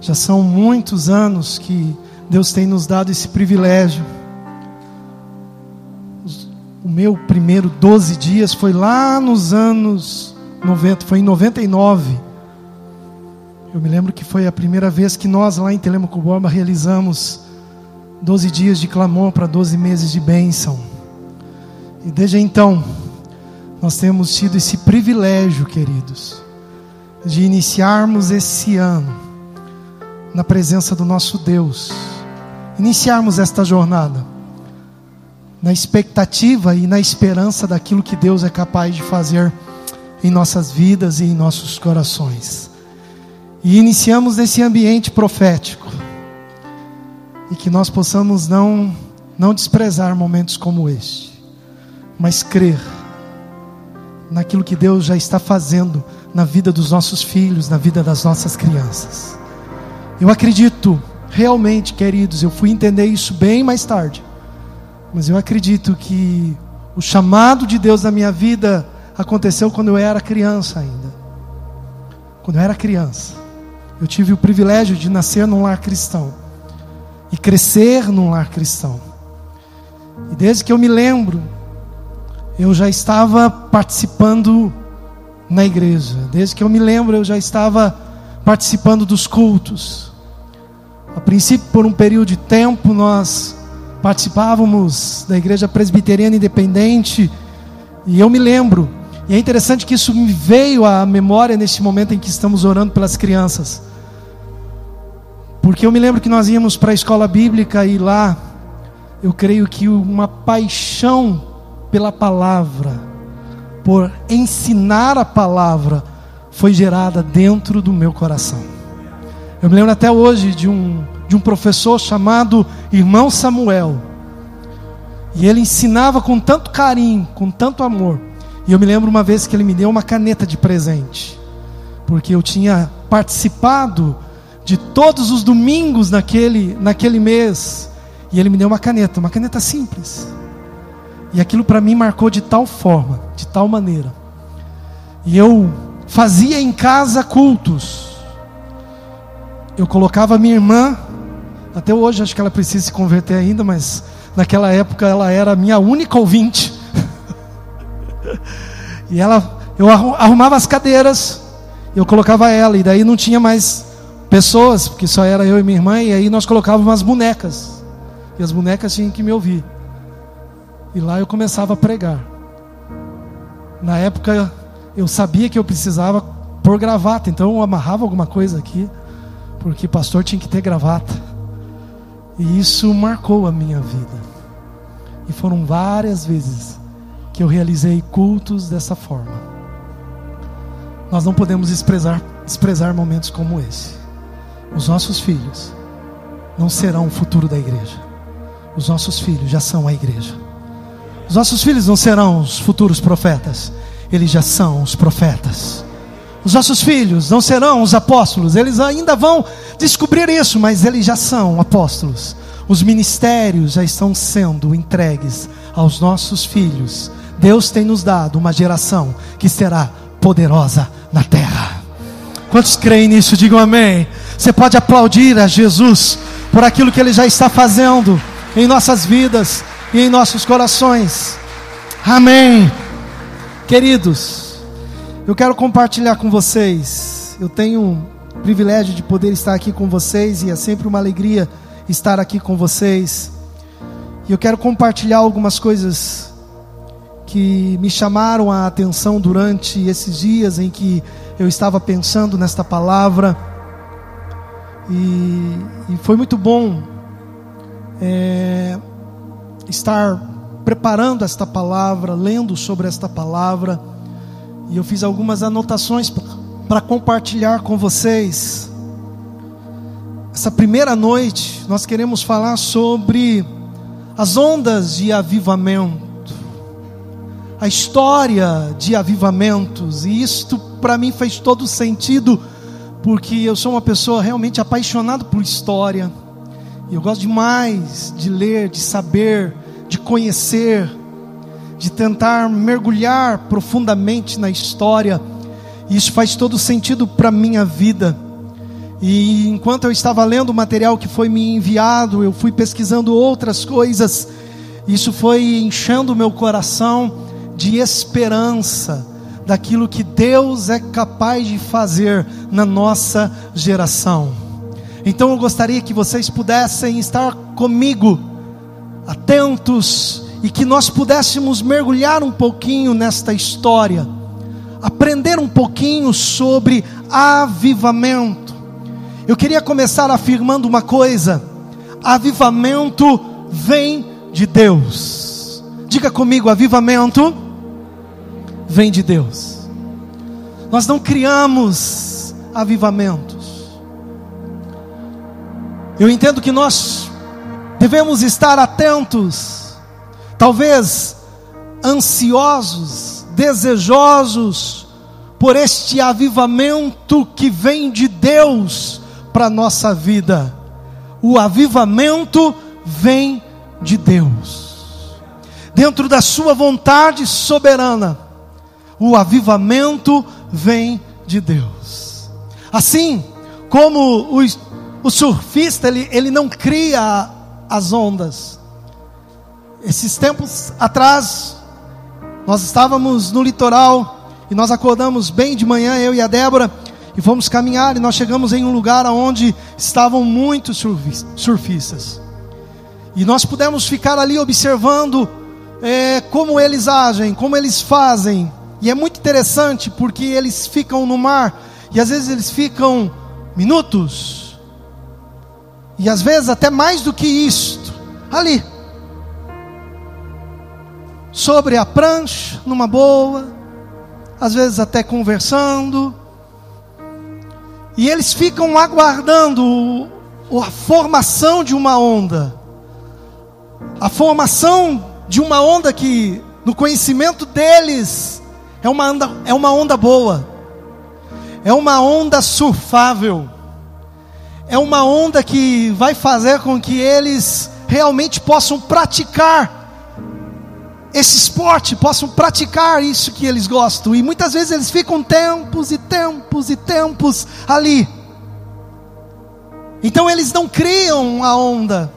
Já são muitos anos que Deus tem nos dado esse privilégio. O meu primeiro 12 dias foi lá nos anos 90, foi em 99. Eu me lembro que foi a primeira vez que nós lá em Telemaco Borba realizamos 12 dias de clamor para 12 meses de bênção. E desde então, nós temos tido esse privilégio, queridos, de iniciarmos esse ano na presença do nosso Deus, iniciarmos esta jornada na expectativa e na esperança daquilo que Deus é capaz de fazer em nossas vidas e em nossos corações. E iniciamos nesse ambiente profético. E que nós possamos não não desprezar momentos como este, mas crer naquilo que Deus já está fazendo na vida dos nossos filhos, na vida das nossas crianças. Eu acredito, realmente, queridos, eu fui entender isso bem mais tarde, mas eu acredito que o chamado de Deus na minha vida aconteceu quando eu era criança ainda. Quando eu era criança, eu tive o privilégio de nascer num lar cristão e crescer num lar cristão. E desde que eu me lembro, eu já estava participando na igreja. Desde que eu me lembro, eu já estava participando dos cultos. A princípio, por um período de tempo, nós participávamos da igreja presbiteriana independente. E eu me lembro, e é interessante que isso me veio à memória neste momento em que estamos orando pelas crianças. Porque eu me lembro que nós íamos para a escola bíblica e lá, eu creio que uma paixão pela palavra, por ensinar a palavra, foi gerada dentro do meu coração. Eu me lembro até hoje de um, de um professor chamado Irmão Samuel. E ele ensinava com tanto carinho, com tanto amor. E eu me lembro uma vez que ele me deu uma caneta de presente. Porque eu tinha participado de todos os domingos naquele, naquele mês. E ele me deu uma caneta, uma caneta simples. E aquilo para mim marcou de tal forma, de tal maneira. E eu fazia em casa cultos. Eu colocava minha irmã, até hoje acho que ela precisa se converter ainda, mas naquela época ela era a minha única ouvinte. e ela, eu arrumava as cadeiras, eu colocava ela, e daí não tinha mais pessoas, porque só era eu e minha irmã, e aí nós colocávamos as bonecas. E as bonecas tinham que me ouvir. E lá eu começava a pregar. Na época eu sabia que eu precisava pôr gravata, então eu amarrava alguma coisa aqui, porque pastor tinha que ter gravata. E isso marcou a minha vida. E foram várias vezes que eu realizei cultos dessa forma. Nós não podemos desprezar, desprezar momentos como esse. Os nossos filhos não serão o futuro da igreja. Os nossos filhos já são a igreja. Os nossos filhos não serão os futuros profetas, eles já são os profetas. Os nossos filhos não serão os apóstolos, eles ainda vão descobrir isso, mas eles já são apóstolos. Os ministérios já estão sendo entregues aos nossos filhos. Deus tem nos dado uma geração que será poderosa na terra. Quantos creem nisso? Digam amém. Você pode aplaudir a Jesus por aquilo que ele já está fazendo em nossas vidas e em nossos corações. Amém. Queridos, eu quero compartilhar com vocês. Eu tenho o privilégio de poder estar aqui com vocês e é sempre uma alegria estar aqui com vocês. E eu quero compartilhar algumas coisas que me chamaram a atenção durante esses dias em que eu estava pensando nesta palavra. E, e foi muito bom é, estar preparando esta palavra, lendo sobre esta palavra, e eu fiz algumas anotações para compartilhar com vocês. Essa primeira noite, nós queremos falar sobre as ondas de avivamento, a história de avivamentos, e isto para mim fez todo sentido, porque eu sou uma pessoa realmente apaixonada por história, e eu gosto demais de ler, de saber de conhecer, de tentar mergulhar profundamente na história. Isso faz todo sentido para a minha vida. E enquanto eu estava lendo o material que foi me enviado, eu fui pesquisando outras coisas. Isso foi enchendo meu coração de esperança daquilo que Deus é capaz de fazer na nossa geração. Então eu gostaria que vocês pudessem estar comigo, atentos, e que nós pudéssemos mergulhar um pouquinho nesta história, aprender um pouquinho sobre avivamento. Eu queria começar afirmando uma coisa: avivamento vem de Deus. Diga comigo, avivamento vem de Deus. Nós não criamos avivamentos. Eu entendo que nós devemos estar atentos, talvez ansiosos, desejosos por este avivamento que vem de Deus para nossa vida. O avivamento vem de Deus. Dentro da sua vontade soberana, o avivamento vem de Deus. Assim como o, o surfista, ele, ele não cria as ondas. Esses tempos atrás, nós estávamos no litoral e nós acordamos bem de manhã, eu e a Débora, e fomos caminhar e nós chegamos em um lugar onde estavam muitos surfistas. E nós pudemos ficar ali observando é, como eles agem, como eles fazem. E é muito interessante porque eles ficam no mar e às vezes eles ficam minutos, e às vezes até mais do que isto, ali, sobre a prancha, numa boa, às vezes até conversando, e eles ficam aguardando a formação de uma onda. A formação de uma onda que, no conhecimento deles, é uma onda, é uma onda boa, é uma onda surfável, é uma onda que vai fazer com que eles realmente possam praticar esse esporte, possam praticar isso que eles gostam, e muitas vezes eles ficam tempos e tempos e tempos ali. Então eles não criam a onda,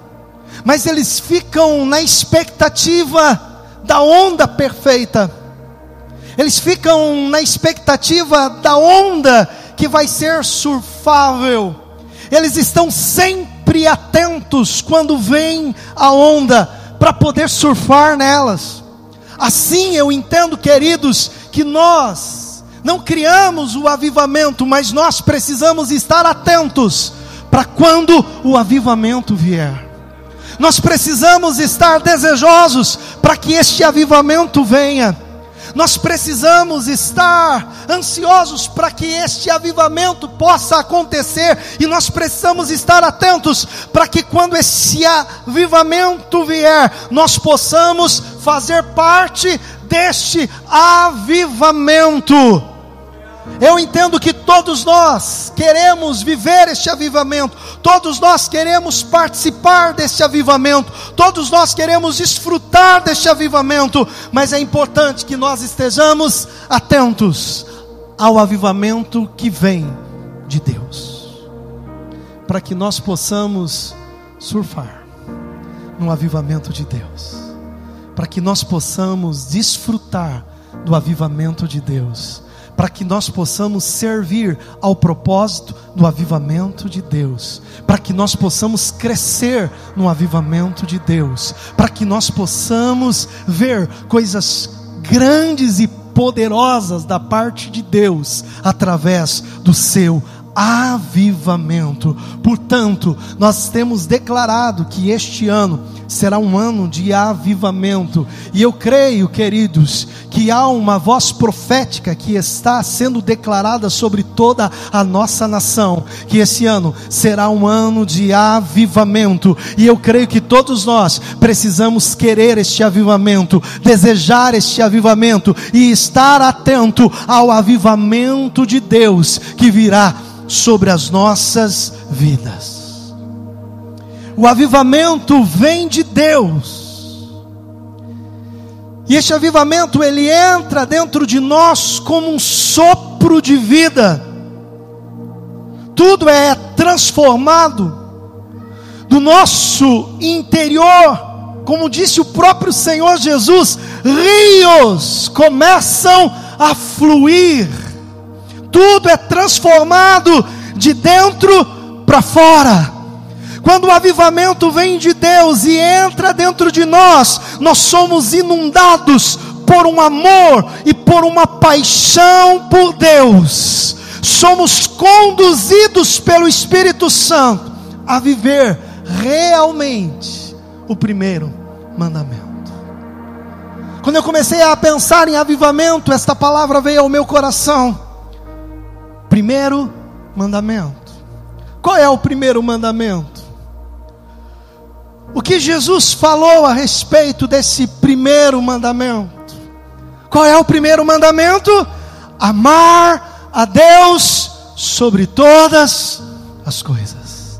mas eles ficam na expectativa da onda perfeita. Eles ficam na expectativa da onda que vai ser surfável. Eles estão sempre atentos quando vem a onda para poder surfar nelas. Assim eu entendo, queridos, que nós não criamos o avivamento, mas nós precisamos estar atentos para quando o avivamento vier. Nós precisamos estar desejosos para que este avivamento venha. Nós precisamos estar ansiosos para que este avivamento possa acontecer e nós precisamos estar atentos para que quando esse avivamento vier, nós possamos fazer parte deste avivamento. Eu entendo que todos nós queremos viver este avivamento, todos nós queremos participar deste avivamento, todos nós queremos desfrutar deste avivamento, mas é importante que nós estejamos atentos ao avivamento que vem de Deus, para que nós possamos surfar no avivamento de Deus, para que nós possamos desfrutar do avivamento de Deus para que nós possamos servir ao propósito do avivamento de Deus, para que nós possamos crescer no avivamento de Deus, para que nós possamos ver coisas grandes e poderosas da parte de Deus através do seu avivamento. Portanto, nós temos declarado que este ano será um ano de avivamento. E eu creio, queridos, que há uma voz profética que está sendo declarada sobre toda a nossa nação, que esse ano será um ano de avivamento. E eu creio que todos nós precisamos querer este avivamento, desejar este avivamento e estar atento ao avivamento de Deus que virá sobre as nossas vidas. O avivamento vem de Deus. E este avivamento ele entra dentro de nós como um sopro de vida. tudo é transformado do nosso interior, como disse o próprio Senhor Jesus, rios começam a fluir, tudo é transformado de dentro para fora. Quando o avivamento vem de Deus e entra dentro de nós, nós somos inundados por um amor e por uma paixão por Deus. Somos conduzidos pelo Espírito Santo a viver realmente o primeiro mandamento. Quando eu comecei a pensar em avivamento, esta palavra veio ao meu coração. Primeiro mandamento. Qual é o primeiro mandamento? O que Jesus falou a respeito desse primeiro mandamento? Qual é o primeiro mandamento? Amar a Deus sobre todas as coisas.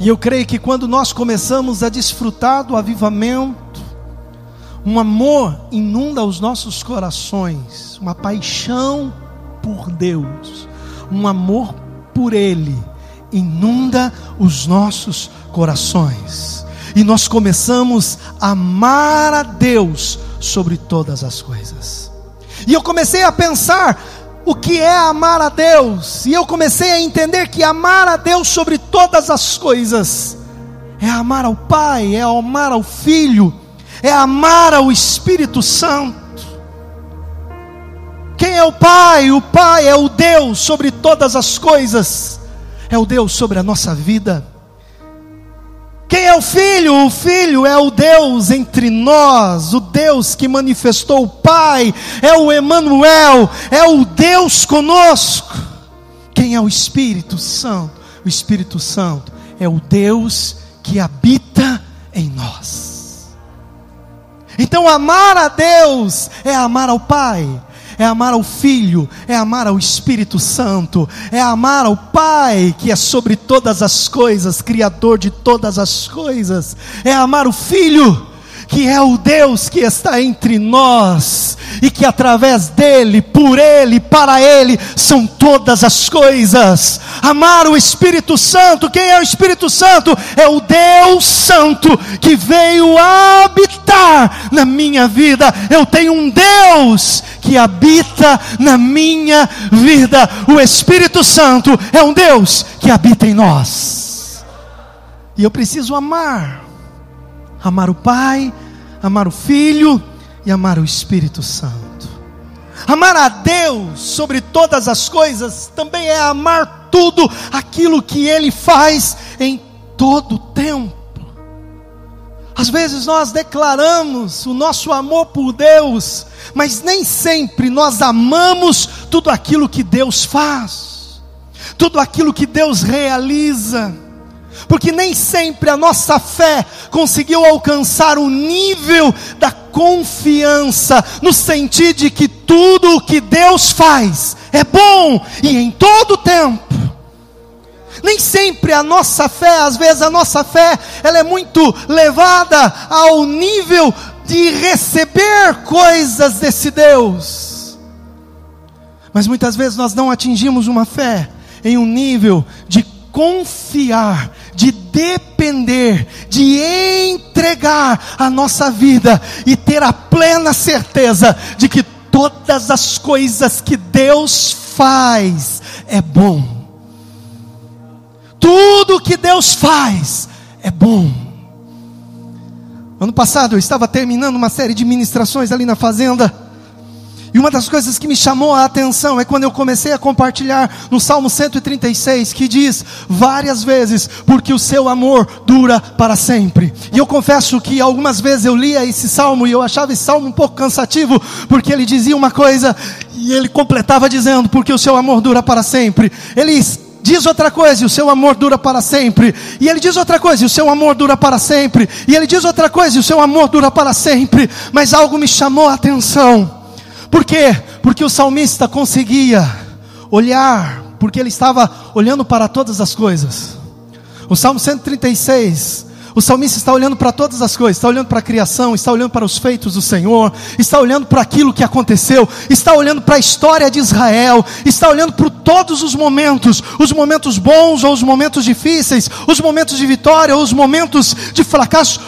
E eu creio que quando nós começamos a desfrutar do avivamento, um amor inunda os nossos corações, uma paixão por Deus, um amor por Ele, inunda os nossos corações, e nós começamos a amar a Deus sobre todas as coisas. E eu comecei a pensar o que é amar a Deus, e eu comecei a entender que amar a Deus sobre todas as coisas é amar ao Pai, é amar ao Filho, é amar ao Espírito Santo. Quem é o Pai? O Pai é o Deus sobre todas as coisas, é o Deus sobre a nossa vida. Quem é o Filho? O Filho é o Deus entre nós, o Deus que manifestou o Pai, é o Emanuel, é o Deus conosco. Quem é o Espírito Santo? O Espírito Santo é o Deus que habita em nós. Então, amar a Deus é amar ao Pai, é amar ao Filho, é amar ao Espírito Santo, é amar ao Pai, que é sobre todas as coisas, Criador de todas as coisas, é amar o Filho que é o Deus que está entre nós e que através dele, por ele, para ele são todas as coisas. Amar o Espírito Santo, quem é o Espírito Santo? É o Deus Santo que veio habitar na minha vida. Eu tenho um Deus que habita na minha vida. O Espírito Santo é um Deus que habita em nós. E eu preciso amar amar o Pai, amar o Filho e amar o Espírito Santo. Amar a Deus sobre todas as coisas também é amar tudo aquilo que Ele faz em todo o tempo. Às vezes nós declaramos o nosso amor por Deus, mas nem sempre nós amamos tudo aquilo que Deus faz, tudo aquilo que Deus realiza porque nem sempre a nossa fé conseguiu alcançar o nível da confiança, no sentido de que tudo o que Deus faz é bom e em todo tempo. Nem sempre a nossa fé, às vezes a nossa fé, ela é muito levada ao nível de receber coisas desse Deus. Mas muitas vezes nós não atingimos uma fé em um nível de confiar, de depender, de entregar a nossa vida e ter a plena certeza de que todas as coisas que Deus faz é bom. Tudo que Deus faz é bom. Ano passado eu estava terminando uma série de ministrações ali na fazenda. E uma das coisas que me chamou a atenção é quando eu comecei a compartilhar no Salmo 136, que diz várias vezes, porque o seu amor dura para sempre. E eu confesso que algumas vezes eu lia esse salmo e eu achava esse salmo um pouco cansativo, porque ele dizia uma coisa e ele completava dizendo, porque o seu amor dura para sempre. Ele diz outra coisa e o seu amor dura para sempre. E ele diz outra coisa e o seu amor dura para sempre. E ele diz outra coisa e o seu amor dura para sempre. Mas algo me chamou a atenção por quê? Porque o salmista conseguia olhar, porque ele estava olhando para todas as coisas. O Salmo 136 O salmista está olhando para todas as coisas, está olhando para a criação, está olhando para os feitos do Senhor, está olhando para aquilo que aconteceu, está olhando para a história de Israel, está olhando para todos os momentos, os momentos bons ou os momentos difíceis, os momentos de vitória ou os momentos de fracasso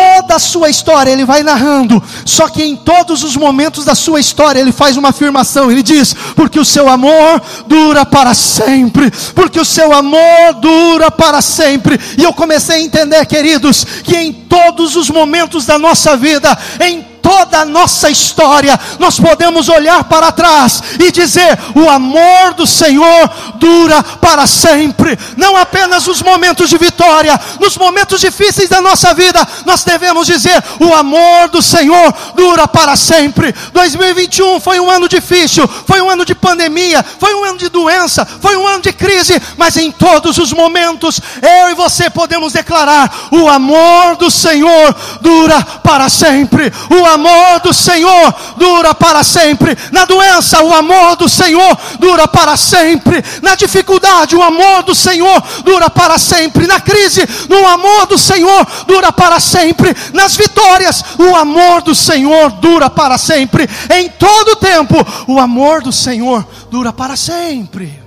toda a sua história ele vai narrando, só que em todos os momentos da sua história ele faz uma afirmação, ele diz: porque o seu amor dura para sempre, porque o seu amor dura para sempre. E eu comecei a entender, queridos, que em todos os momentos da nossa vida, em toda a nossa história, nós podemos olhar para trás e dizer: o amor do Senhor dura para sempre. Não apenas nos momentos de vitória, nos momentos difíceis da nossa vida, nós devemos dizer: o amor do Senhor dura para sempre. 2021 foi um ano difícil, foi um ano de pandemia, foi um ano de doença, foi um ano de crise, mas em todos os momentos, eu e você podemos declarar: o amor do Senhor dura para sempre. O amor do Senhor dura para sempre. Na doença, o amor do Senhor dura para sempre. Na dificuldade, o amor do Senhor dura para sempre. Na crise, o amor do Senhor dura para sempre. Nas vitórias, o amor do Senhor dura para sempre. Em todo tempo, o amor do Senhor dura para sempre.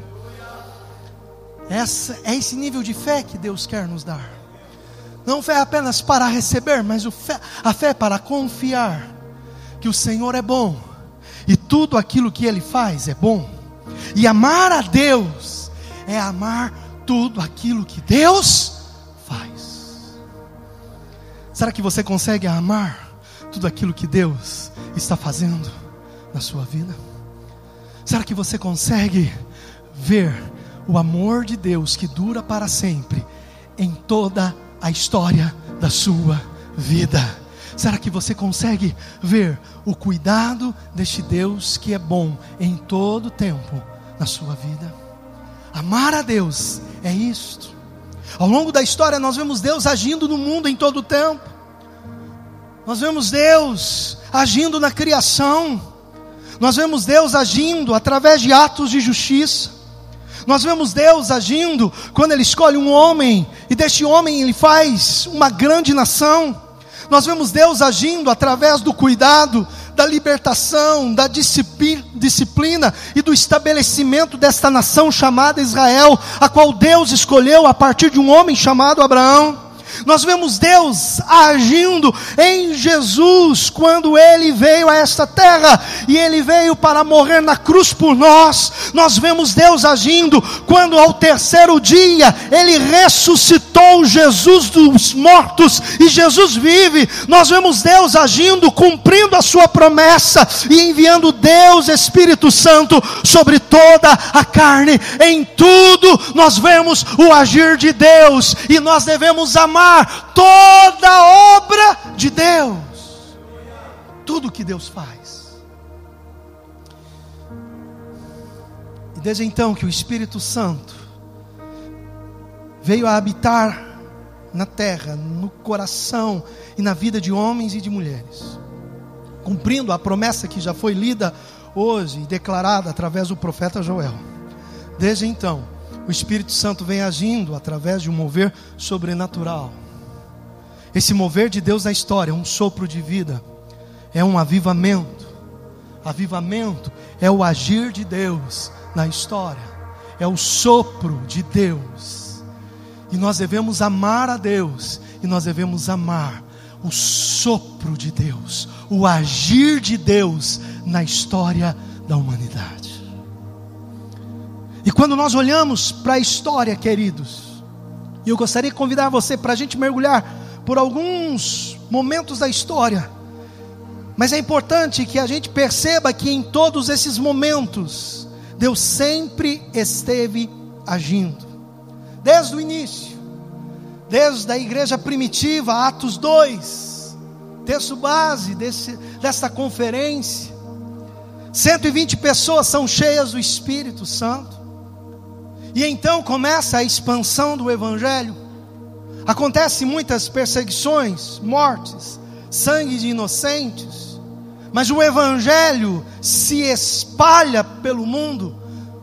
Essa, é esse nível de fé que Deus quer nos dar. Não fé apenas para receber, mas fé, a fé para confiar que o Senhor é bom e tudo aquilo que Ele faz é bom. E amar a Deus é amar tudo aquilo que Deus faz. Será que você consegue amar tudo aquilo que Deus está fazendo na sua vida? Será que você consegue ver o amor de Deus que dura para sempre em toda a a história da sua vida. Será que você consegue ver o cuidado deste Deus que é bom em todo tempo na sua vida? Amar a Deus é isto. Ao longo da história, nós vemos Deus agindo no mundo em todo tempo. Nós vemos Deus agindo na criação. Nós vemos Deus agindo através de atos de justiça. Nós vemos Deus agindo quando Ele escolhe um homem, e deste homem Ele faz uma grande nação. Nós vemos Deus agindo através do cuidado, da libertação, da disciplina e do estabelecimento desta nação chamada Israel, a qual Deus escolheu a partir de um homem chamado Abraão. Nós vemos Deus agindo em Jesus quando ele veio a esta terra e ele veio para morrer na cruz por nós. Nós vemos Deus agindo quando ao terceiro dia ele ressuscitou Jesus dos mortos e Jesus vive. Nós vemos Deus agindo, cumprindo a sua promessa e enviando Deus Espírito Santo sobre toda a carne. Em tudo nós vemos o agir de Deus e nós devemos amar toda a obra de Deus. Tudo que Deus faz. E desde então que o Espírito Santo veio a habitar na terra, no coração e na vida de homens e de mulheres, cumprindo a promessa que já foi lida hoje e declarada através do profeta Joel. Desde então, o Espírito Santo vem agindo através de um mover sobrenatural esse mover de Deus na história é um sopro de vida, é um avivamento. Avivamento é o agir de Deus na história, é o sopro de Deus. E nós devemos amar a Deus, e nós devemos amar o sopro de Deus, o agir de Deus na história da humanidade. E quando nós olhamos para a história, queridos, e eu gostaria de convidar você para a gente mergulhar por alguns momentos da história. Mas é importante que a gente perceba que em todos esses momentos, Deus sempre esteve agindo. Desde o início, desde a igreja primitiva, Atos 2, texto base desse, dessa conferência. 120 pessoas são cheias do Espírito Santo. E então começa a expansão do Evangelho. Acontecem muitas perseguições, mortes, sangue de inocentes, mas o Evangelho se espalha pelo mundo,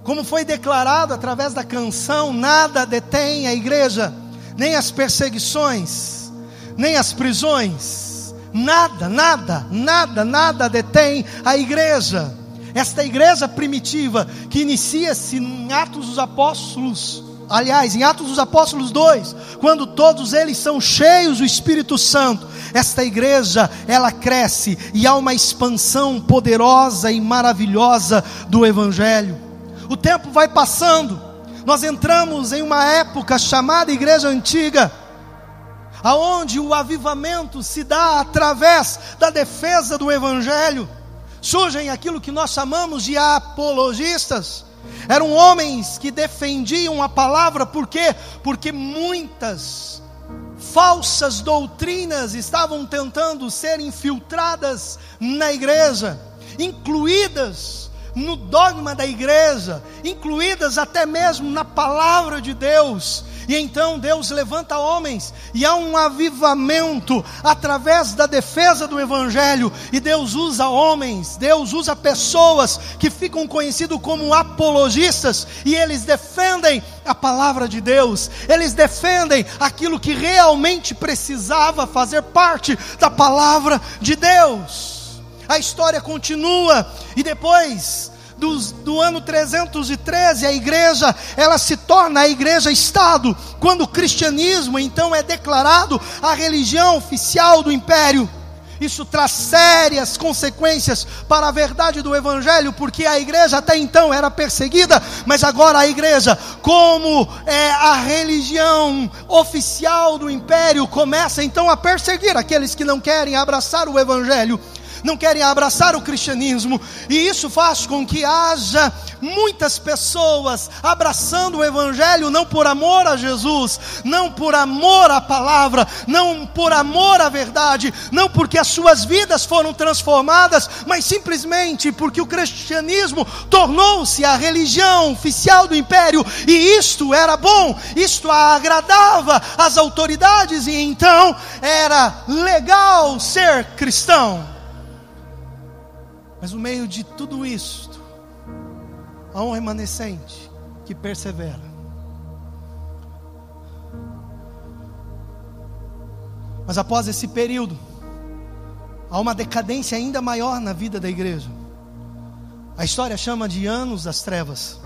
como foi declarado através da canção: nada detém a igreja, nem as perseguições, nem as prisões. Nada, nada, nada, nada detém a igreja. Esta igreja primitiva que inicia-se em Atos dos Apóstolos, aliás, em Atos dos Apóstolos 2, quando todos eles são cheios do Espírito Santo, esta igreja, ela cresce e há uma expansão poderosa e maravilhosa do evangelho. O tempo vai passando. Nós entramos em uma época chamada igreja antiga, aonde o avivamento se dá através da defesa do evangelho. Surgem aquilo que nós chamamos de apologistas. Eram homens que defendiam a palavra, por quê? Porque muitas falsas doutrinas estavam tentando ser infiltradas na igreja, incluídas no dogma da igreja, incluídas até mesmo na palavra de Deus. E então Deus levanta homens e há um avivamento através da defesa do evangelho, e Deus usa homens, Deus usa pessoas que ficam conhecidos como apologistas e eles defendem a palavra de Deus, eles defendem aquilo que realmente precisava fazer parte da palavra de Deus. A história continua e depois do, ano 313, a igreja, ela se torna a igreja Estado, quando o cristianismo então é declarado a religião oficial do império. Isso traz sérias consequências para a verdade do Evangelho, porque a igreja até então era perseguida, mas agora a igreja, como é a religião oficial do império, começa então a perseguir aqueles que não querem abraçar o Evangelho não querem abraçar o cristianismo, e isso faz com que haja muitas pessoas abraçando o Evangelho não por amor a Jesus, não por amor à palavra, não por amor à verdade, não porque as suas vidas foram transformadas, mas simplesmente porque o cristianismo tornou-se a religião oficial do império, e isto era bom, isto agradava às autoridades, e então era legal ser cristão. Mas no meio de tudo isto, há um remanescente que persevera. Mas após esse período, há uma decadência ainda maior na vida da igreja. A história chama de anos das trevas,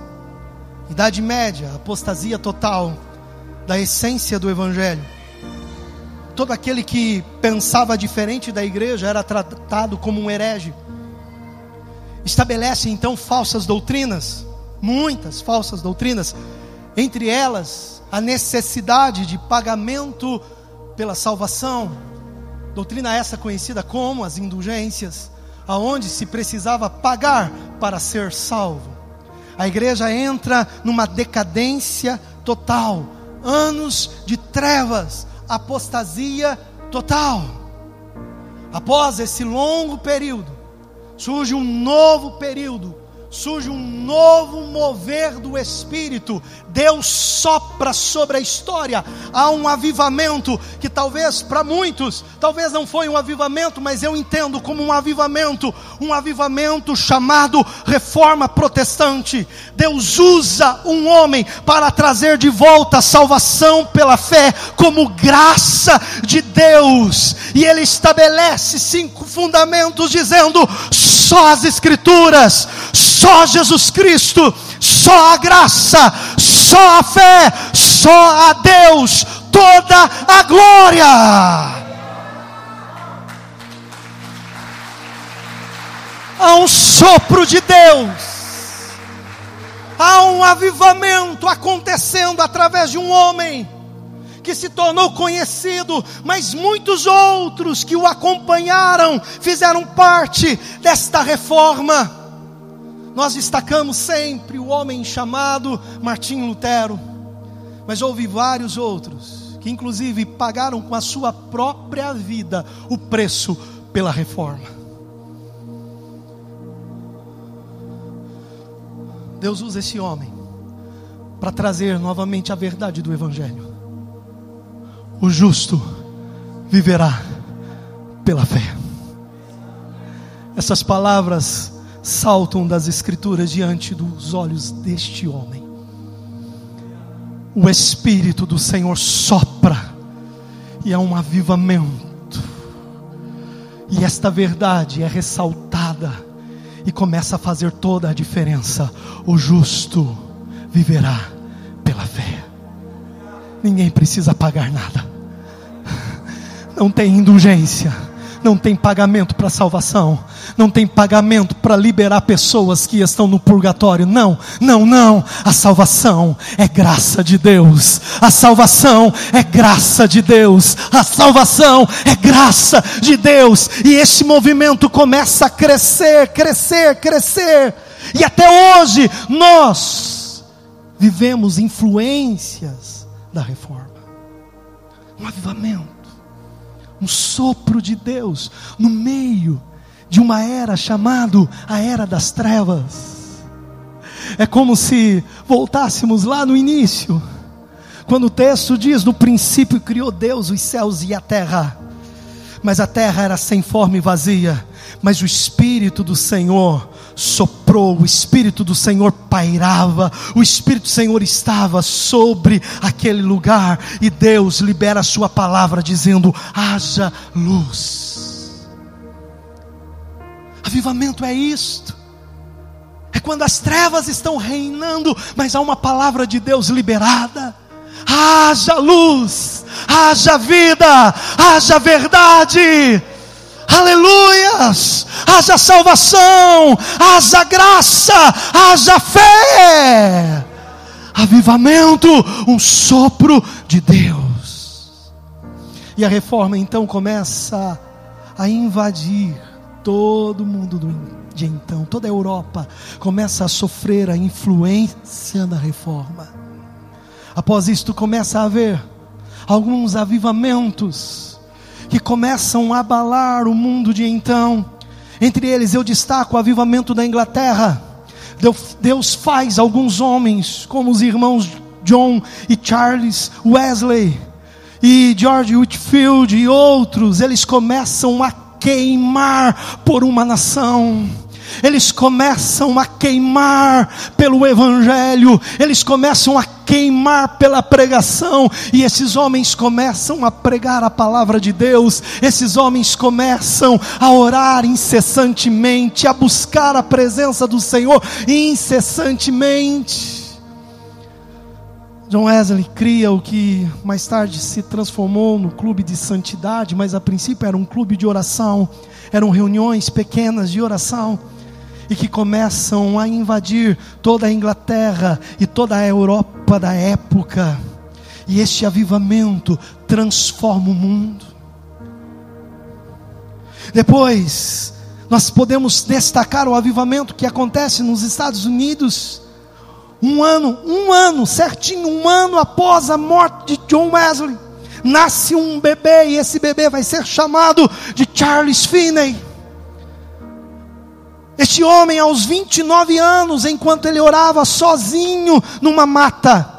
Idade Média, apostasia total da essência do Evangelho. Todo aquele que pensava diferente da igreja era tratado como um herege estabelece então falsas doutrinas, muitas falsas doutrinas, entre elas a necessidade de pagamento pela salvação, doutrina essa conhecida como as indulgências, aonde se precisava pagar para ser salvo. A igreja entra numa decadência total, anos de trevas, apostasia total. Após esse longo período, surge um novo período, surge um novo mover do Espírito, Deus sopra sobre a história, há um avivamento que talvez para muitos, talvez não foi um avivamento, mas eu entendo como um avivamento, um avivamento chamado reforma protestante. Deus usa um homem para trazer de volta a salvação pela fé, como graça de Deus, e ele estabelece cinco fundamentos, dizendo: só as Escrituras, só Jesus Cristo, só a graça, só a fé, só a Deus toda a glória. Há um sopro de Deus, há um avivamento acontecendo através de um homem que se tornou conhecido, mas muitos outros que o acompanharam fizeram parte desta reforma. Nós destacamos sempre o homem chamado Martim Lutero, mas houve vários outros que, inclusive, pagaram com a sua própria vida o preço pela reforma. Deus usa esse homem para trazer novamente a verdade do Evangelho o justo viverá pela fé. Essas palavras saltam das Escrituras diante dos olhos deste homem. O Espírito do Senhor sopra, e há um avivamento. E esta verdade é ressaltada e começa a fazer toda a diferença. O justo viverá pela fé. Ninguém precisa pagar nada. Não tem indulgência não tem pagamento para salvação, não tem pagamento para liberar pessoas que estão no purgatório. Não, não, não. A salvação é graça de Deus. A salvação é graça de Deus. A salvação é graça de Deus. E esse movimento começa a crescer, crescer, crescer. E até hoje nós vivemos influências da reforma. Um avivamento um sopro de Deus no meio de uma era chamado a era das trevas. É como se voltássemos lá no início, quando o texto diz: No princípio criou Deus os céus e a terra, mas a terra era sem forma e vazia, mas o Espírito do Senhor soprou, o Espírito do Senhor pairava, o Espírito do Senhor estava sobre aquele lugar, e Deus libera a Sua palavra dizendo: haja luz. Avivamento é isto. É quando as trevas estão reinando, mas há uma palavra de Deus liberada. Haja luz, haja vida, haja verdade aleluias, haja salvação, haja graça, haja fé, avivamento, um sopro de Deus. E a reforma então começa a invadir todo mundo de então, toda a Europa começa a sofrer a influência da reforma. Após isto começa a haver alguns avivamentos que começam a abalar o mundo de então. Entre eles eu destaco o avivamento da Inglaterra. Deus faz alguns homens, como os irmãos John e Charles Wesley, e George Whitfield e outros, eles começam a queimar por uma nação eles começam a queimar pelo Evangelho, eles começam a queimar pela pregação, e esses homens começam a pregar a palavra de Deus, esses homens começam a orar incessantemente, a buscar a presença do Senhor incessantemente. John Wesley cria o que mais tarde se transformou no clube de santidade, mas a princípio era um clube de oração, eram reuniões pequenas de oração e que começam a invadir toda a Inglaterra e toda a Europa da época. E este avivamento transforma o mundo. Depois, nós podemos destacar o avivamento que acontece nos Estados Unidos. Um ano, um ano, certinho, um ano após a morte de John Wesley, nasce um bebê e esse bebê vai ser chamado de Charles Finney. Este homem, aos 29 anos, enquanto ele orava sozinho numa mata,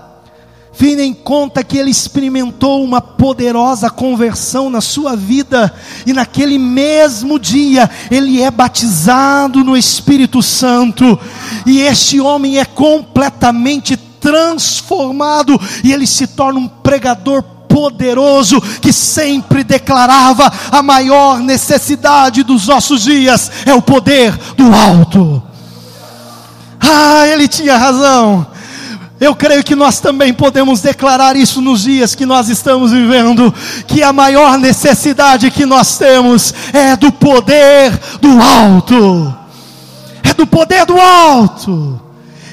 Finney conta que ele experimentou uma poderosa conversão na sua vida, e naquele mesmo dia ele é batizado no Espírito Santo, e este homem é completamente transformado, e ele se torna um pregador poderoso que sempre declarava a maior necessidade dos nossos dias é o poder do alto. Ah, ele tinha razão. Eu creio que nós também podemos declarar isso nos dias que nós estamos vivendo, que a maior necessidade que nós temos é do poder do alto. É do poder do alto.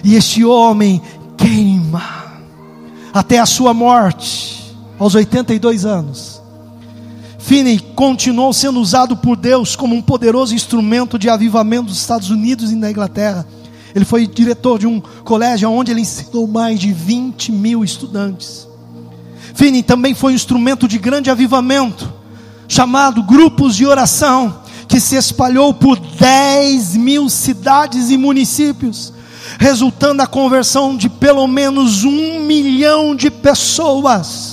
E este homem queima até a sua morte aos 82 anos. Finney continuou sendo usado por Deus como um poderoso instrumento de avivamento dos Estados Unidos e da Inglaterra. Ele foi diretor de um colégio onde ele ensinou mais de 20 mil estudantes. Finney também foi um instrumento de grande avivamento, chamado grupos de oração, que se espalhou por 10 mil cidades e municípios, resultando na conversão de pelo menos um milhão de pessoas.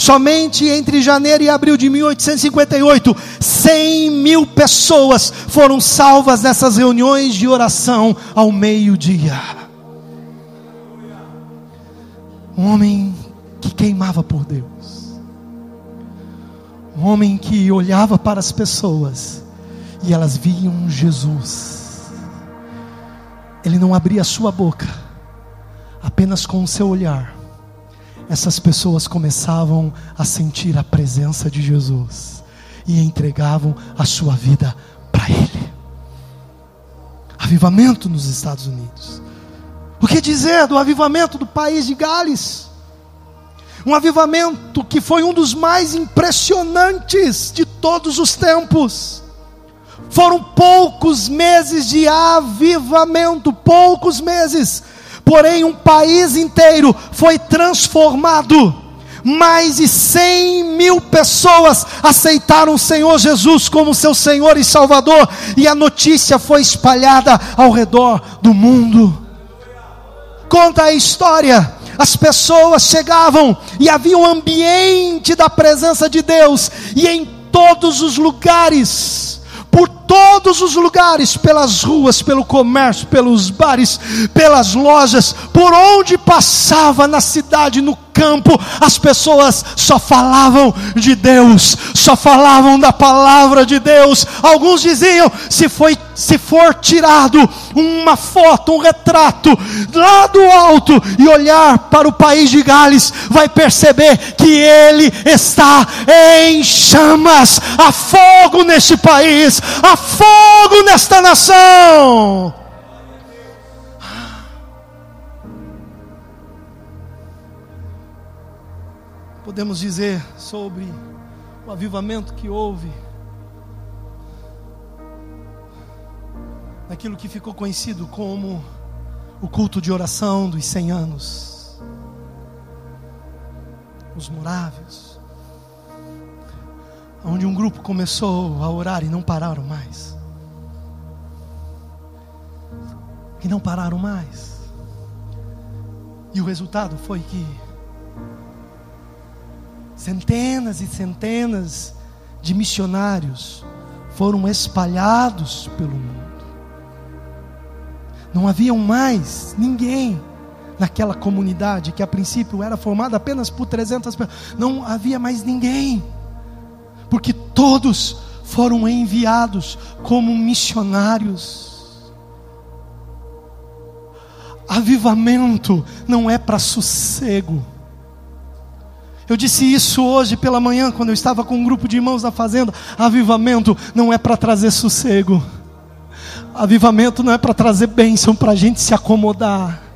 Somente entre janeiro e abril de 1858, 100 mil pessoas foram salvas nessas reuniões de oração ao meio-dia. Um homem que queimava por Deus. Um homem que olhava para as pessoas e elas viam Jesus. Ele não abria a sua boca, apenas com o seu olhar. Essas pessoas começavam a sentir a presença de Jesus e entregavam a sua vida para Ele. Avivamento nos Estados Unidos. O que dizer do avivamento do país de Gales? Um avivamento que foi um dos mais impressionantes de todos os tempos. Foram poucos meses de avivamento, poucos meses. Porém, um país inteiro foi transformado. Mais de 100 mil pessoas aceitaram o Senhor Jesus como seu Senhor e Salvador, e a notícia foi espalhada ao redor do mundo. Conta a história as pessoas chegavam e havia um ambiente da presença de Deus, e em todos os lugares, por todos os lugares, pelas ruas, pelo comércio, pelos bares, pelas lojas, por onde passava na cidade, no campo, as pessoas só falavam de Deus, só falavam da palavra de Deus. Alguns diziam: se, foi, se for tirado uma foto, um retrato lá do alto e olhar para o país de Gales, vai perceber que ele está em chamas. Há fogo neste país, fogo nesta nação. podemos dizer sobre o avivamento que houve naquilo que ficou conhecido como o culto de oração dos 100 anos. Os moráveis, onde um grupo começou a orar e não pararam mais. E não pararam mais. E o resultado foi que Centenas e centenas de missionários foram espalhados pelo mundo. Não havia mais ninguém naquela comunidade que a princípio era formada apenas por 300 pessoas. Não havia mais ninguém. Porque todos foram enviados como missionários. Avivamento não é para sossego. Eu disse isso hoje pela manhã, quando eu estava com um grupo de irmãos na fazenda. Avivamento não é para trazer sossego. Avivamento não é para trazer bênção para a gente se acomodar.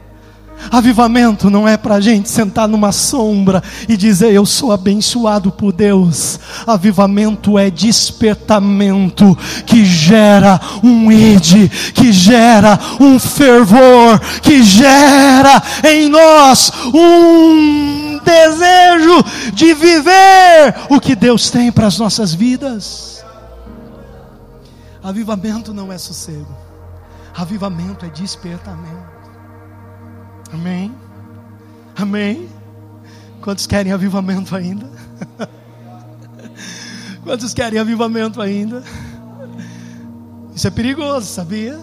Avivamento não é para a gente sentar numa sombra e dizer eu sou abençoado por Deus. Avivamento é despertamento que gera um ide, que gera um fervor, que gera em nós um desejo de viver o que Deus tem para as nossas vidas. Avivamento não é sossego, avivamento é despertamento. Amém? Amém? Quantos querem avivamento ainda? Quantos querem avivamento ainda? Isso é perigoso, sabia?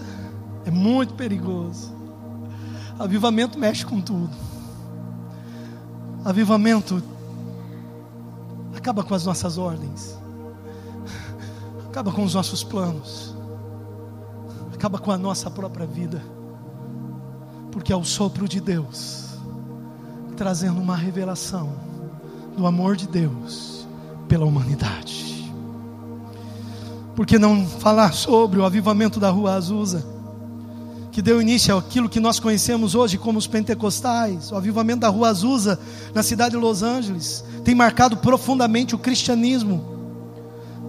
É muito perigoso. Avivamento mexe com tudo. Avivamento acaba com as nossas ordens, acaba com os nossos planos, acaba com a nossa própria vida porque é o sopro de Deus trazendo uma revelação do amor de Deus pela humanidade. Por que não falar sobre o avivamento da Rua Azusa, que deu início àquilo que nós conhecemos hoje como os pentecostais? O avivamento da Rua Azusa, na cidade de Los Angeles, tem marcado profundamente o cristianismo.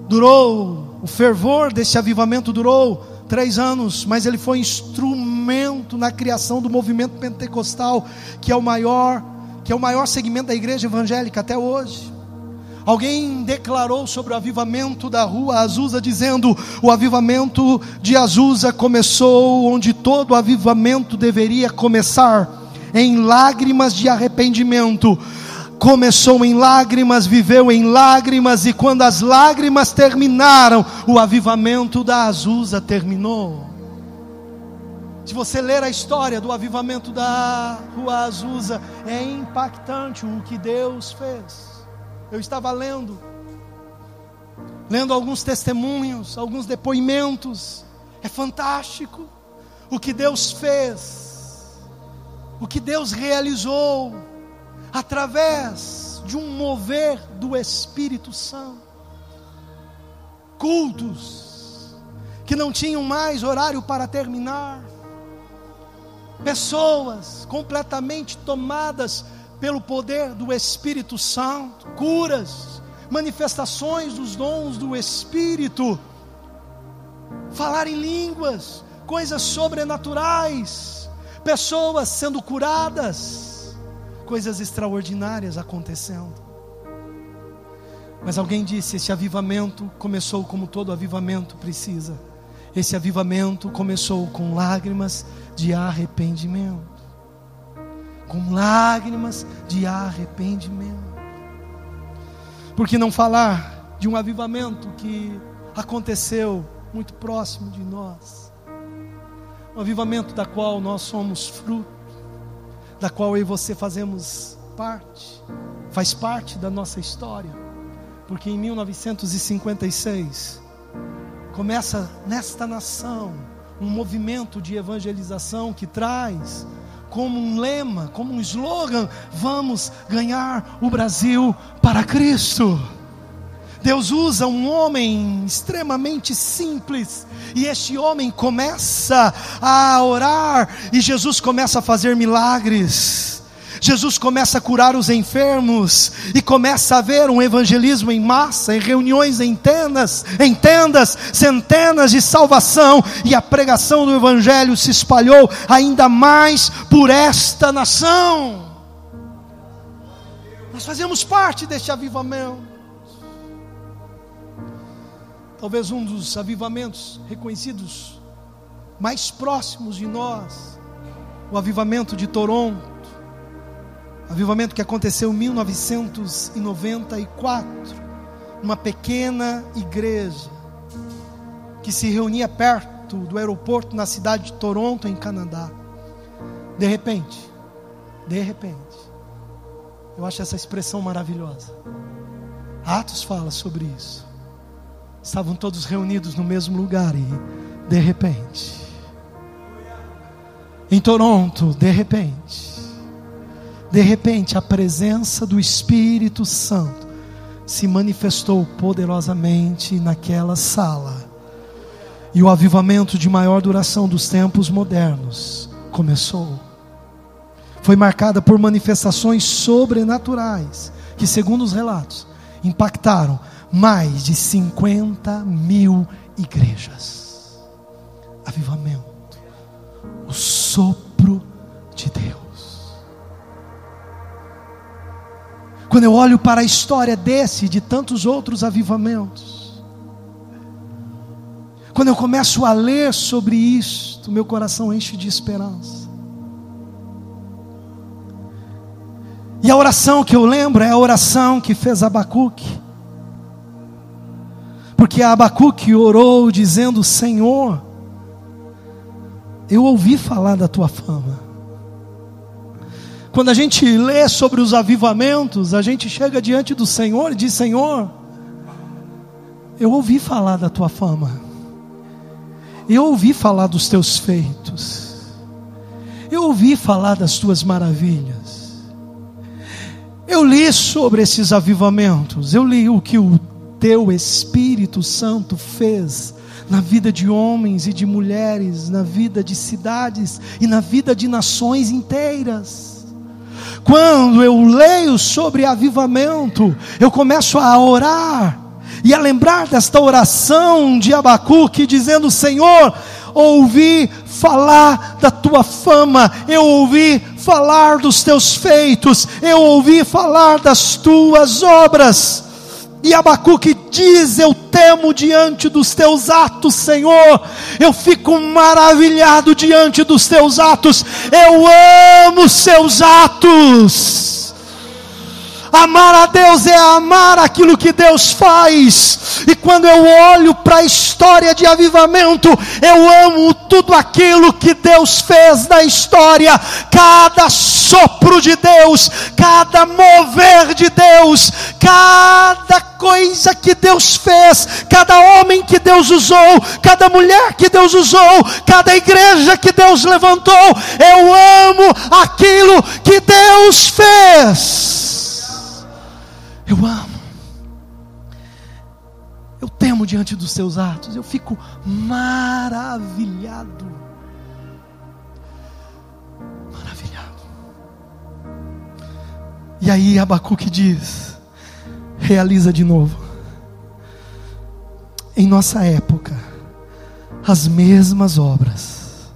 Durou, o fervor desse avivamento durou três anos, mas ele foi instrumento na criação do movimento pentecostal, que é o maior, que é o maior segmento da igreja evangélica até hoje. Alguém declarou sobre o avivamento da rua Azusa, dizendo: o avivamento de Azusa começou onde todo avivamento deveria começar, em lágrimas de arrependimento começou em lágrimas, viveu em lágrimas, e quando as lágrimas terminaram, o avivamento da Azusa terminou. Se você ler a história do avivamento da Rua Azusa, é impactante o que Deus fez. Eu estava lendo lendo alguns testemunhos, alguns depoimentos. É fantástico o que Deus fez, o que Deus realizou através de um mover do Espírito Santo. Cultos que não tinham mais horário para terminar, pessoas completamente tomadas pelo poder do Espírito Santo, curas, manifestações dos dons do Espírito, falar em línguas, coisas sobrenaturais, pessoas sendo curadas, coisas extraordinárias acontecendo. Mas alguém disse: esse avivamento começou como todo avivamento precisa. Esse avivamento começou com lágrimas de arrependimento. Com lágrimas de arrependimento. Por que não falar de um avivamento que aconteceu muito próximo de nós? Um avivamento da qual nós somos fruto, da qual eu e você fazemos parte, faz parte da nossa história. Porque em 1956 começa nesta nação um movimento de evangelização que traz como um lema, como um slogan: vamos ganhar o Brasil para Cristo. Deus usa um homem extremamente simples, e este homem começa a orar, e Jesus começa a fazer milagres. Jesus começa a curar os enfermos e começa a haver um evangelismo em massa, em reuniões em tendas, em tendas, centenas de salvação e a pregação do evangelho se espalhou ainda mais por esta nação. Nós fazemos parte deste avivamento. Talvez um dos avivamentos reconhecidos mais próximos de nós, o avivamento de Toronto Avivamento que aconteceu em 1994, numa pequena igreja que se reunia perto do aeroporto na cidade de Toronto, em Canadá. De repente, de repente, eu acho essa expressão maravilhosa. Atos fala sobre isso. Estavam todos reunidos no mesmo lugar e, de repente, em Toronto, de repente, de repente, a presença do Espírito Santo se manifestou poderosamente naquela sala. E o avivamento de maior duração dos tempos modernos começou. Foi marcada por manifestações sobrenaturais, que, segundo os relatos, impactaram mais de 50 mil igrejas. Avivamento, o sopro de Deus. Quando eu olho para a história desse e de tantos outros avivamentos, quando eu começo a ler sobre isto, meu coração enche de esperança. E a oração que eu lembro é a oração que fez Abacuque. Porque Abacuque orou dizendo: Senhor, eu ouvi falar da tua fama. Quando a gente lê sobre os avivamentos, a gente chega diante do Senhor e diz: Senhor, eu ouvi falar da tua fama, eu ouvi falar dos teus feitos, eu ouvi falar das tuas maravilhas, eu li sobre esses avivamentos, eu li o que o teu Espírito Santo fez na vida de homens e de mulheres, na vida de cidades e na vida de nações inteiras. Quando eu leio sobre avivamento, eu começo a orar e a lembrar desta oração de Abacuque, dizendo: Senhor, ouvi falar da tua fama, eu ouvi falar dos teus feitos, eu ouvi falar das tuas obras. E Abacuque diz: Eu temo diante dos teus atos, Senhor. Eu fico maravilhado diante dos teus atos. Eu amo os seus atos. Amar a Deus é amar aquilo que Deus faz. E quando eu olho para a história de avivamento, eu amo tudo aquilo que Deus fez na história. Cada sopro de Deus, cada mover de Deus, cada coisa que Deus fez, cada homem que Deus usou, cada mulher que Deus usou, cada igreja que Deus levantou. Eu amo aquilo que Deus fez. Eu amo. Eu temo diante dos seus atos, eu fico maravilhado. Maravilhado. E aí Abacuque diz: realiza de novo. Em nossa época, as mesmas obras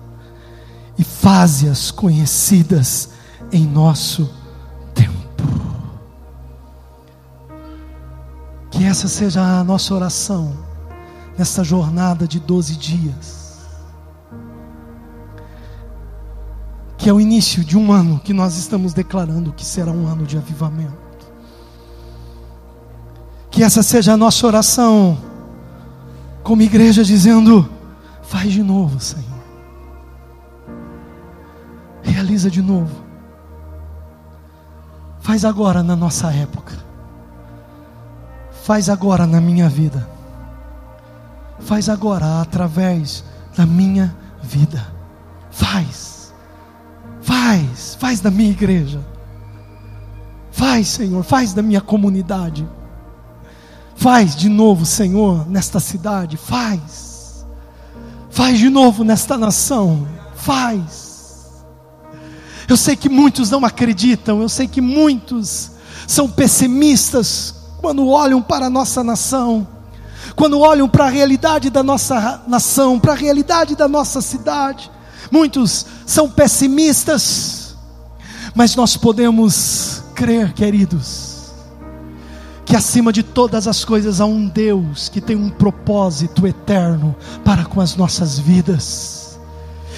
e faze-as conhecidas em nosso Que essa seja a nossa oração nessa jornada de 12 dias. Que é o início de um ano que nós estamos declarando que será um ano de avivamento. Que essa seja a nossa oração, como igreja, dizendo: faz de novo, Senhor. Realiza de novo. Faz agora na nossa época. Faz agora na minha vida. Faz agora através da minha vida. Faz. Faz. Faz da minha igreja. Faz, Senhor. Faz da minha comunidade. Faz de novo, Senhor, nesta cidade. Faz. Faz de novo nesta nação. Faz. Eu sei que muitos não acreditam. Eu sei que muitos são pessimistas quando olham para a nossa nação, quando olham para a realidade da nossa nação, para a realidade da nossa cidade. Muitos são pessimistas, mas nós podemos crer, queridos, que acima de todas as coisas há um Deus que tem um propósito eterno para com as nossas vidas.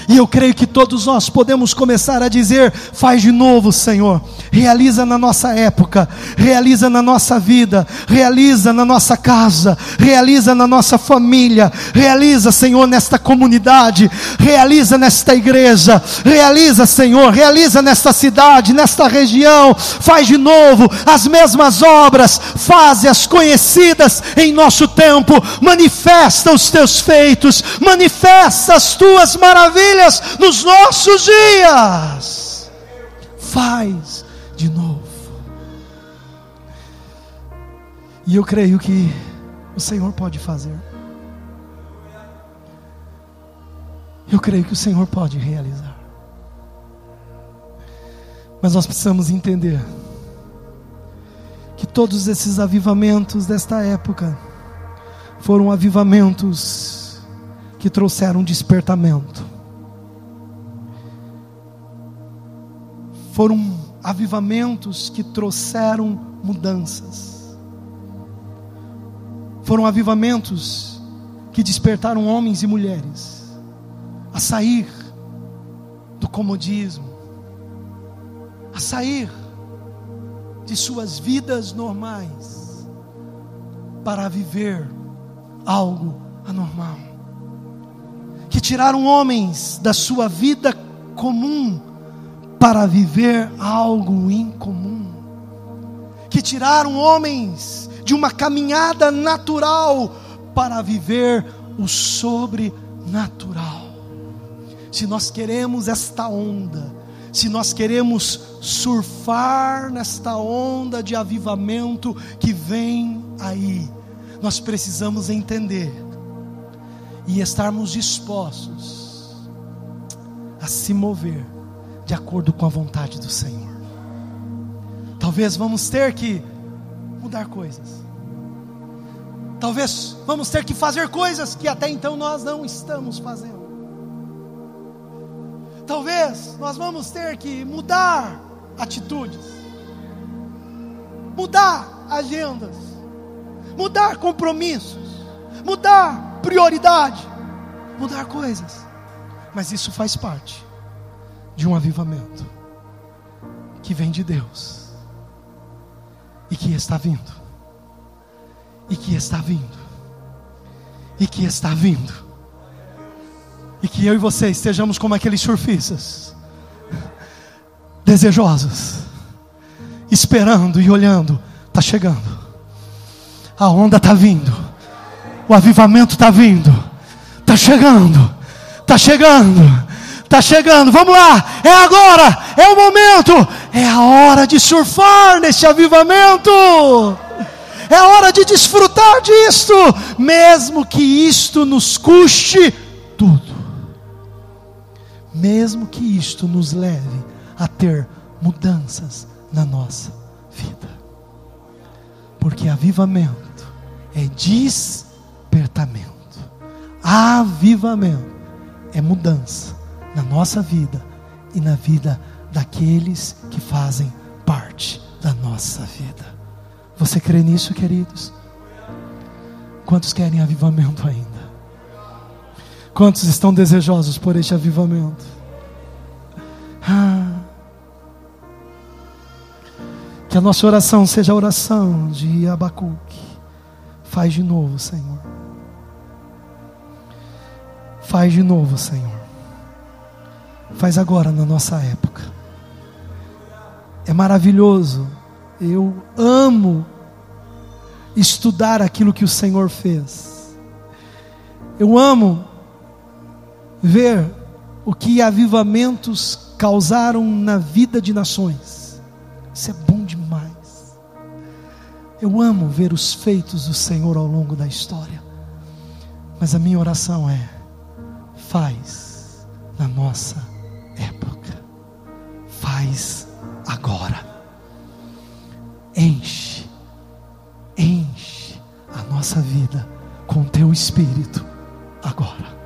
E eu creio que todos nós podemos começar a dizer: faz de novo, Senhor. Realiza na nossa época, realiza na nossa vida, realiza na nossa casa, realiza na nossa família, realiza, Senhor, nesta comunidade, realiza nesta igreja, realiza, Senhor, realiza nesta cidade, nesta região. Faz de novo as mesmas obras, faze-as conhecidas em nosso tempo, manifesta os teus feitos, manifesta as tuas maravilhas nos nossos dias. Faz de novo. E eu creio que o Senhor pode fazer. Eu creio que o Senhor pode realizar. Mas nós precisamos entender que todos esses avivamentos desta época foram avivamentos que trouxeram despertamento. Foram avivamentos que trouxeram mudanças. Foram avivamentos que despertaram homens e mulheres a sair do comodismo, a sair de suas vidas normais para viver algo anormal. Que tiraram homens da sua vida comum para viver algo incomum, que tiraram homens de uma caminhada natural para viver o sobrenatural. Se nós queremos esta onda, se nós queremos surfar nesta onda de avivamento que vem aí, nós precisamos entender e estarmos dispostos a se mover de acordo com a vontade do Senhor. Talvez vamos ter que mudar coisas. Talvez vamos ter que fazer coisas que até então nós não estamos fazendo. Talvez nós vamos ter que mudar atitudes, mudar agendas, mudar compromissos, mudar prioridade, mudar coisas. Mas isso faz parte de um avivamento que vem de Deus e que está vindo, e que está vindo, e que está vindo, e que eu e você estejamos como aqueles surfistas, desejosos, esperando e olhando, está chegando, A onda está vindo. O avivamento está vindo. Está chegando. Está chegando. Está chegando. Vamos lá. É agora. É o momento. É a hora de surfar nesse avivamento. É a hora de desfrutar disto, mesmo que isto nos custe tudo. Mesmo que isto nos leve a ter mudanças na nossa vida. Porque avivamento é despertamento. Avivamento é mudança na nossa vida e na vida daqueles que fazem parte da nossa vida. Você crê nisso, queridos? Quantos querem avivamento ainda? Quantos estão desejosos por este avivamento? Ah. Que a nossa oração seja a oração de Abacuque. Faz de novo, Senhor. Faz de novo, Senhor. Faz agora na nossa época. É maravilhoso eu amo estudar aquilo que o Senhor fez. Eu amo ver o que avivamentos causaram na vida de nações. Isso é bom demais. Eu amo ver os feitos do Senhor ao longo da história. Mas a minha oração é: faz na nossa época. Faz agora enche, enche a nossa vida com teu espírito agora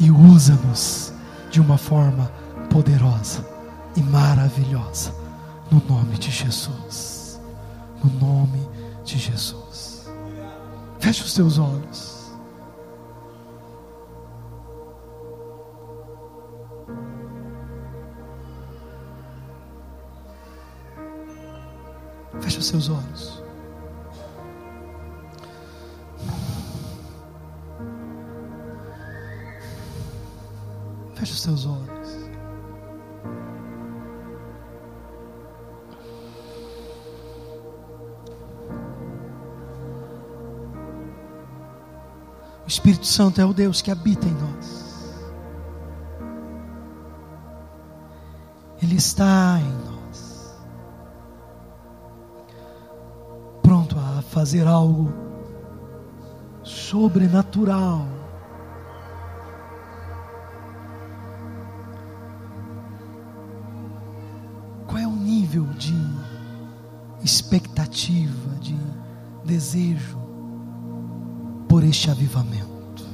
e usa-nos de uma forma poderosa e maravilhosa no nome de Jesus. No nome de Jesus. Feche os teus olhos. Feche os seus olhos. Feche os seus olhos. O Espírito Santo é o Deus que habita em nós. Ele está em nós. Fazer algo sobrenatural. Qual é o nível de expectativa, de desejo por este avivamento?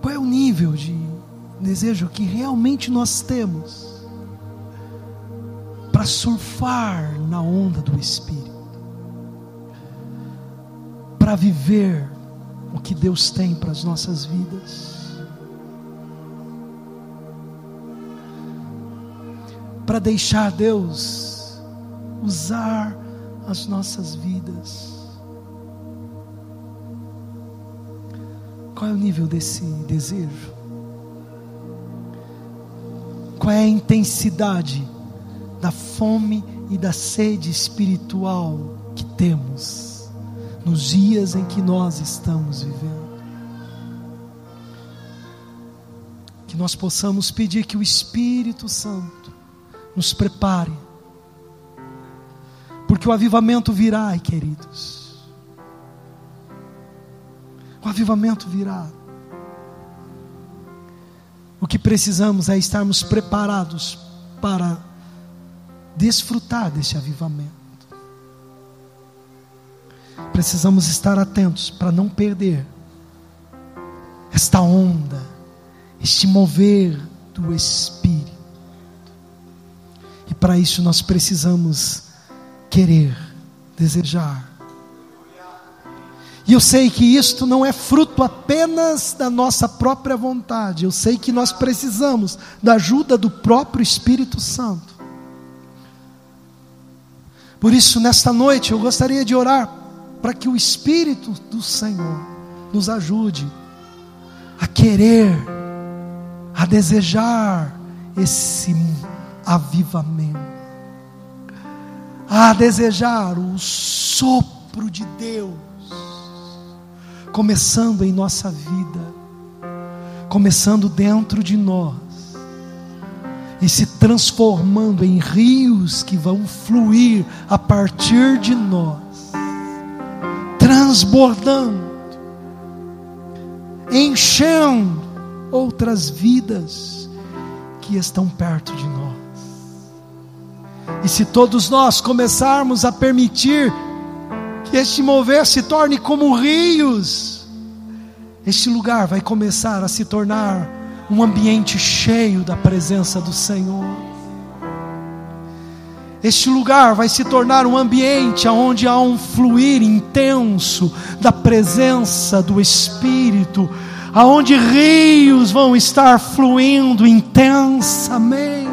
Qual é o nível de desejo que realmente nós temos? Para surfar na onda do Espírito, para viver o que Deus tem para as nossas vidas, para deixar Deus usar as nossas vidas. Qual é o nível desse desejo? Qual é a intensidade? Da fome e da sede espiritual que temos nos dias em que nós estamos vivendo. Que nós possamos pedir que o Espírito Santo nos prepare, porque o avivamento virá, queridos. O avivamento virá. O que precisamos é estarmos preparados para desfrutar desse avivamento. Precisamos estar atentos para não perder esta onda, este mover do Espírito. E para isso nós precisamos querer, desejar. E eu sei que isto não é fruto apenas da nossa própria vontade, eu sei que nós precisamos da ajuda do próprio Espírito Santo. Por isso, nesta noite, eu gostaria de orar para que o Espírito do Senhor nos ajude a querer, a desejar esse avivamento, a desejar o sopro de Deus, começando em nossa vida, começando dentro de nós e se transformando em rios que vão fluir a partir de nós, transbordando, enchendo outras vidas que estão perto de nós. E se todos nós começarmos a permitir que este mover se torne como rios, este lugar vai começar a se tornar um ambiente cheio da presença do Senhor. Este lugar vai se tornar um ambiente onde há um fluir intenso da presença do Espírito, aonde rios vão estar fluindo intensamente.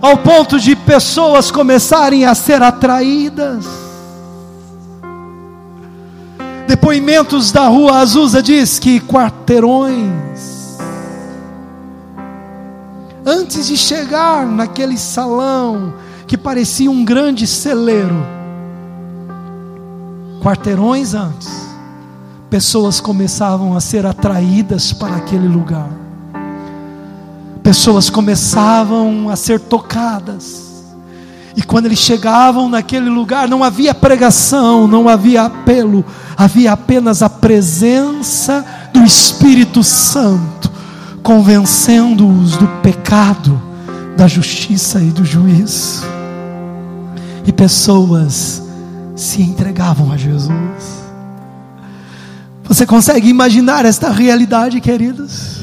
Ao ponto de pessoas começarem a ser atraídas Depoimentos da rua Azusa diz que quarteirões, antes de chegar naquele salão que parecia um grande celeiro, quarteirões antes, pessoas começavam a ser atraídas para aquele lugar, pessoas começavam a ser tocadas, e quando eles chegavam naquele lugar, não havia pregação, não havia apelo, havia apenas a presença do Espírito Santo, convencendo-os do pecado, da justiça e do juízo. E pessoas se entregavam a Jesus. Você consegue imaginar esta realidade, queridos?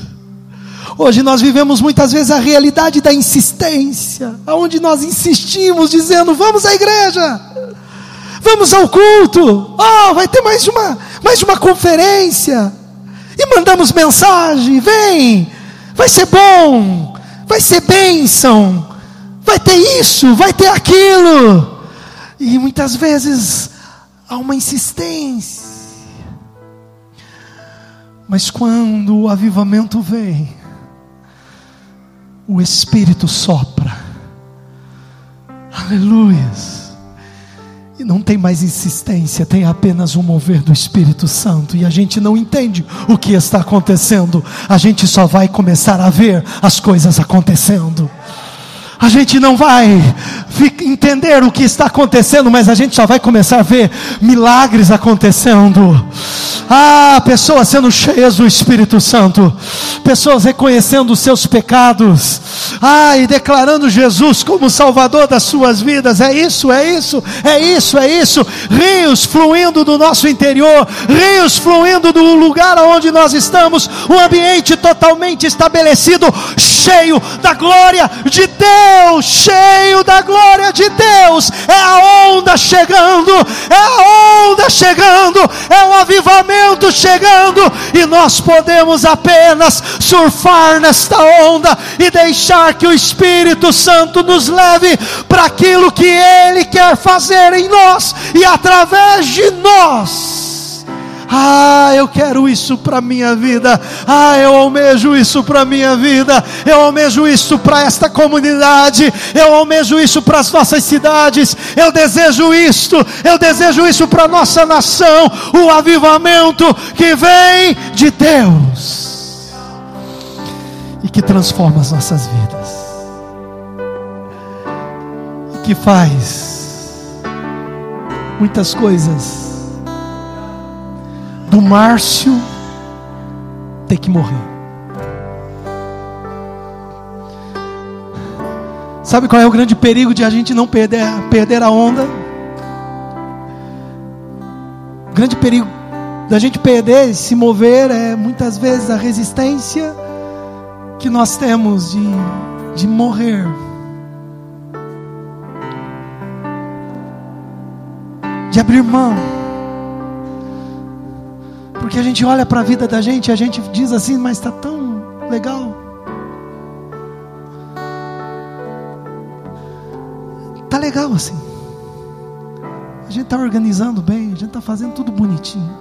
Hoje nós vivemos muitas vezes a realidade da insistência, aonde nós insistimos dizendo: "Vamos à igreja. Vamos ao culto. Oh, vai ter mais uma, mais uma conferência." E mandamos mensagem: "Vem. Vai ser bom. Vai ser bênção. Vai ter isso, vai ter aquilo." E muitas vezes há uma insistência. Mas quando o avivamento vem, o Espírito sopra. Aleluias. E não tem mais insistência, tem apenas um mover do Espírito Santo. E a gente não entende o que está acontecendo. A gente só vai começar a ver as coisas acontecendo. A gente não vai entender o que está acontecendo, mas a gente só vai começar a ver milagres acontecendo. Ah, pessoas sendo cheias do Espírito Santo, pessoas reconhecendo os seus pecados, ah, e declarando Jesus como Salvador das suas vidas. É isso, é isso, é isso, é isso. Rios fluindo do nosso interior, rios fluindo do lugar onde nós estamos, um ambiente totalmente estabelecido, cheio da glória de Deus, cheio da glória de Deus. É a onda chegando, é a onda chegando, é o avivamento chegando, e nós podemos apenas surfar nesta onda e deixar que o Espírito Santo nos leve para aquilo que Ele quer fazer em nós e através de nós. Ah, eu quero isso para minha vida. Ah, eu almejo isso para minha vida. Eu almejo isso para esta comunidade. Eu almejo isso para as nossas cidades. Eu desejo isto. Eu desejo isso para nossa nação. O avivamento que vem de Deus e que transforma as nossas vidas que faz muitas coisas do Márcio ter que morrer. Sabe qual é o grande perigo de a gente não perder, perder a onda? O grande perigo da gente perder, se mover, é muitas vezes a resistência que nós temos de, de morrer. De abrir mão porque a gente olha para a vida da gente e a gente diz assim, mas está tão legal. Tá legal assim. A gente está organizando bem, a gente está fazendo tudo bonitinho.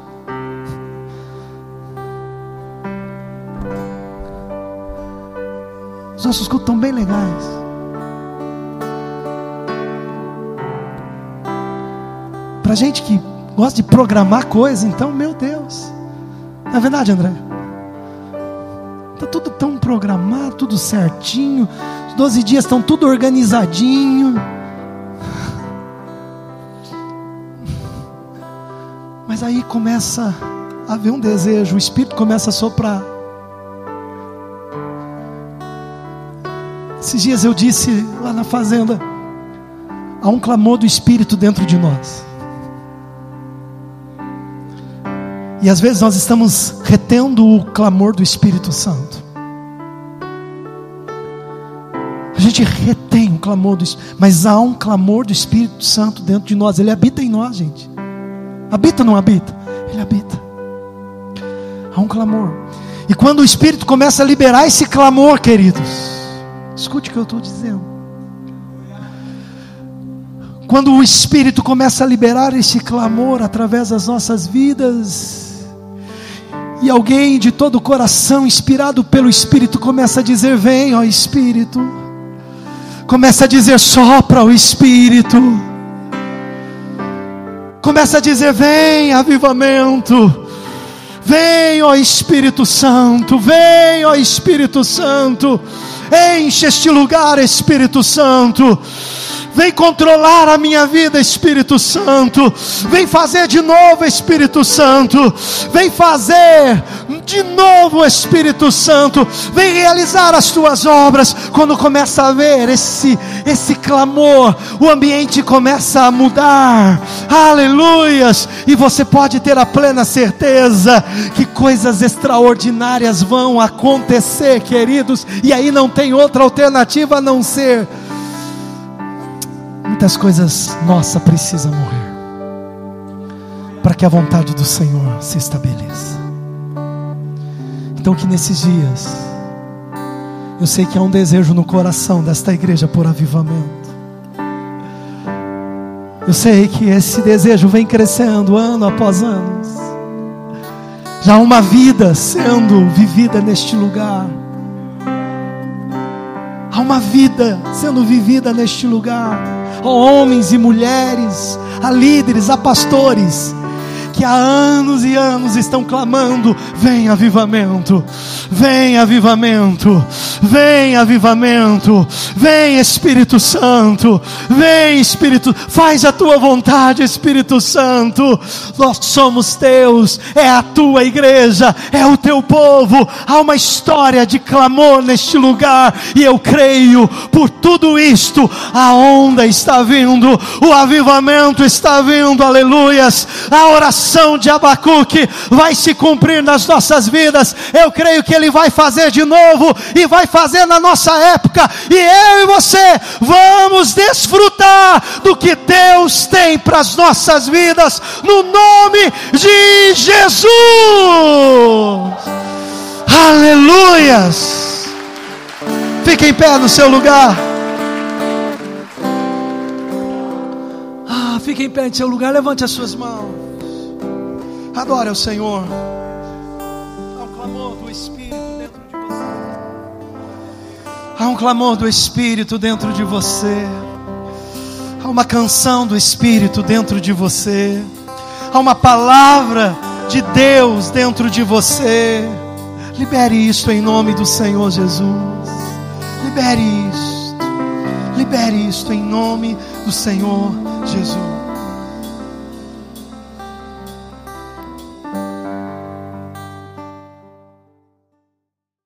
Os nossos cultos estão bem legais. Para gente que gosta de programar coisas, então, meu Deus. Não é verdade, André? Está tudo tão programado, tudo certinho. Os 12 dias estão tudo organizadinho. Mas aí começa a haver um desejo, o Espírito começa a soprar. Esses dias eu disse lá na fazenda: há um clamor do Espírito dentro de nós. E às vezes nós estamos retendo o clamor do Espírito Santo. A gente retém o clamor do Espírito, mas há um clamor do Espírito Santo dentro de nós. Ele habita em nós, gente. Habita ou não habita? Ele habita. Há um clamor. E quando o Espírito começa a liberar esse clamor, queridos, escute o que eu estou dizendo. Quando o Espírito começa a liberar esse clamor através das nossas vidas, e alguém de todo o coração, inspirado pelo Espírito, começa a dizer: Vem, ó Espírito. Começa a dizer: Sopra o Espírito. Começa a dizer: Vem, avivamento. Vem, ó Espírito Santo. Vem, ó Espírito Santo. Enche este lugar, Espírito Santo. Vem controlar a minha vida, Espírito Santo. Vem fazer de novo, Espírito Santo. Vem fazer de novo, Espírito Santo. Vem realizar as tuas obras. Quando começa a ver esse esse clamor, o ambiente começa a mudar. Aleluias! E você pode ter a plena certeza que coisas extraordinárias vão acontecer, queridos. E aí não tem outra alternativa a não ser Muitas coisas nossa precisam morrer para que a vontade do Senhor se estabeleça. Então que nesses dias eu sei que há um desejo no coração desta igreja por avivamento. Eu sei que esse desejo vem crescendo ano após ano. Já há uma vida sendo vivida neste lugar. Há uma vida sendo vivida neste lugar homens e mulheres, a líderes, a pastores, que há anos e anos estão clamando: vem avivamento, vem avivamento, vem avivamento, vem Espírito Santo, vem Espírito, faz a tua vontade, Espírito Santo. Nós somos teus, é a tua igreja, é o teu povo. Há uma história de clamor neste lugar, e eu creio, por tudo isto, a onda está vindo, o avivamento está vindo, aleluias. A oração oração de Abacuque vai se cumprir nas nossas vidas. Eu creio que Ele vai fazer de novo e vai fazer na nossa época. E eu e você vamos desfrutar do que Deus tem para as nossas vidas, no nome de Jesus. Aleluias. Fique em pé no seu lugar. Ah, fique em pé no seu lugar, levante as suas mãos. Adore ao Senhor. Há um clamor do Espírito dentro de você. Há um clamor do Espírito dentro de você. Há uma canção do Espírito dentro de você. Há uma palavra de Deus dentro de você. Libere isto em nome do Senhor Jesus. Libere isto. Libere isto em nome do Senhor Jesus.